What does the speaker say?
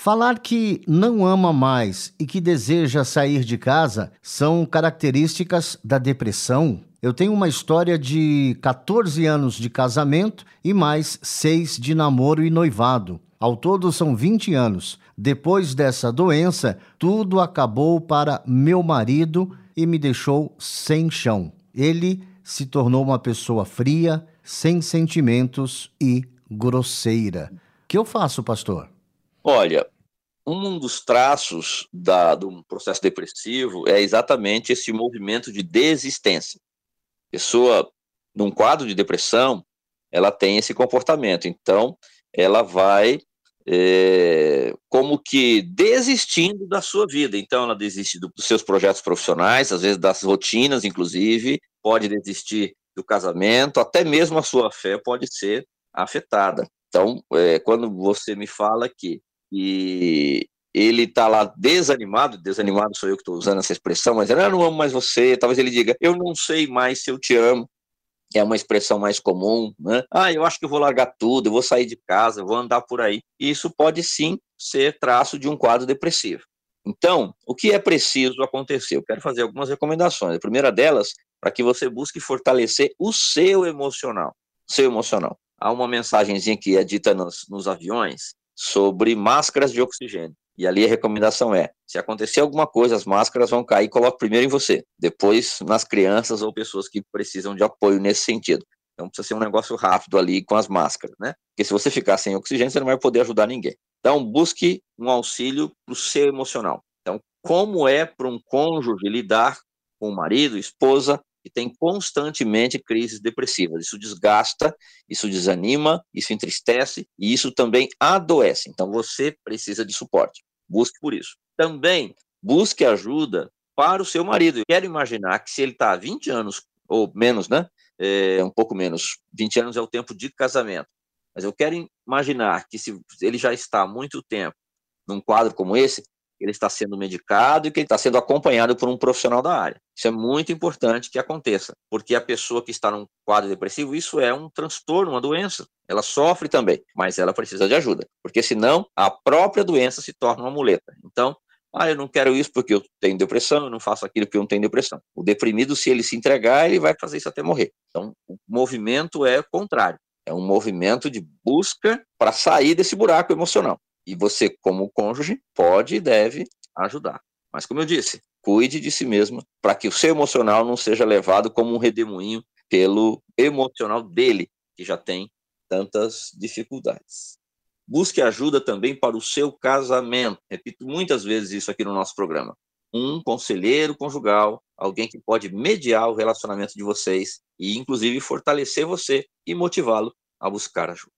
Falar que não ama mais e que deseja sair de casa são características da depressão. Eu tenho uma história de 14 anos de casamento e mais 6 de namoro e noivado. Ao todo são 20 anos. Depois dessa doença, tudo acabou para meu marido e me deixou sem chão. Ele se tornou uma pessoa fria, sem sentimentos e grosseira. O que eu faço, pastor? Olha, um dos traços da, do processo depressivo é exatamente esse movimento de desistência. Pessoa, num quadro de depressão, ela tem esse comportamento. Então, ela vai é, como que desistindo da sua vida. Então, ela desiste dos seus projetos profissionais, às vezes das rotinas, inclusive, pode desistir do casamento, até mesmo a sua fé pode ser afetada. Então, é, quando você me fala que e ele está lá desanimado, desanimado sou eu que estou usando essa expressão, mas ele, ah, não amo mais você, talvez ele diga, eu não sei mais se eu te amo, é uma expressão mais comum, né? Ah, eu acho que vou largar tudo, eu vou sair de casa, vou andar por aí. Isso pode sim ser traço de um quadro depressivo. Então, o que é preciso acontecer? Eu quero fazer algumas recomendações. A primeira delas, para que você busque fortalecer o seu emocional. Seu emocional. Há uma mensagenzinha que é dita nos, nos aviões, sobre máscaras de oxigênio. E ali a recomendação é: se acontecer alguma coisa, as máscaras vão cair, coloque primeiro em você, depois nas crianças ou pessoas que precisam de apoio nesse sentido. Então precisa ser um negócio rápido ali com as máscaras, né? Porque se você ficar sem oxigênio, você não vai poder ajudar ninguém. Então busque um auxílio para o seu emocional. Então, como é para um cônjuge lidar com o marido, esposa, que tem constantemente crises depressivas. Isso desgasta, isso desanima, isso entristece e isso também adoece. Então você precisa de suporte. Busque por isso. Também busque ajuda para o seu marido. Eu quero imaginar que se ele está há 20 anos, ou menos, né? É, um pouco menos, 20 anos é o tempo de casamento. Mas eu quero imaginar que se ele já está há muito tempo num quadro como esse, ele está sendo medicado e que ele está sendo acompanhado por um profissional da área. Isso é muito importante que aconteça, porque a pessoa que está num quadro depressivo, isso é um transtorno, uma doença. Ela sofre também, mas ela precisa de ajuda, porque senão a própria doença se torna uma muleta. Então, ah, eu não quero isso porque eu tenho depressão, eu não faço aquilo porque eu não tenho depressão. O deprimido, se ele se entregar, ele vai fazer isso até morrer. Então, o movimento é contrário. É um movimento de busca para sair desse buraco emocional. E você, como cônjuge, pode e deve ajudar. Mas, como eu disse, cuide de si mesmo para que o seu emocional não seja levado como um redemoinho pelo emocional dele, que já tem tantas dificuldades. Busque ajuda também para o seu casamento. Repito muitas vezes isso aqui no nosso programa. Um conselheiro conjugal, alguém que pode mediar o relacionamento de vocês e, inclusive, fortalecer você e motivá-lo a buscar ajuda.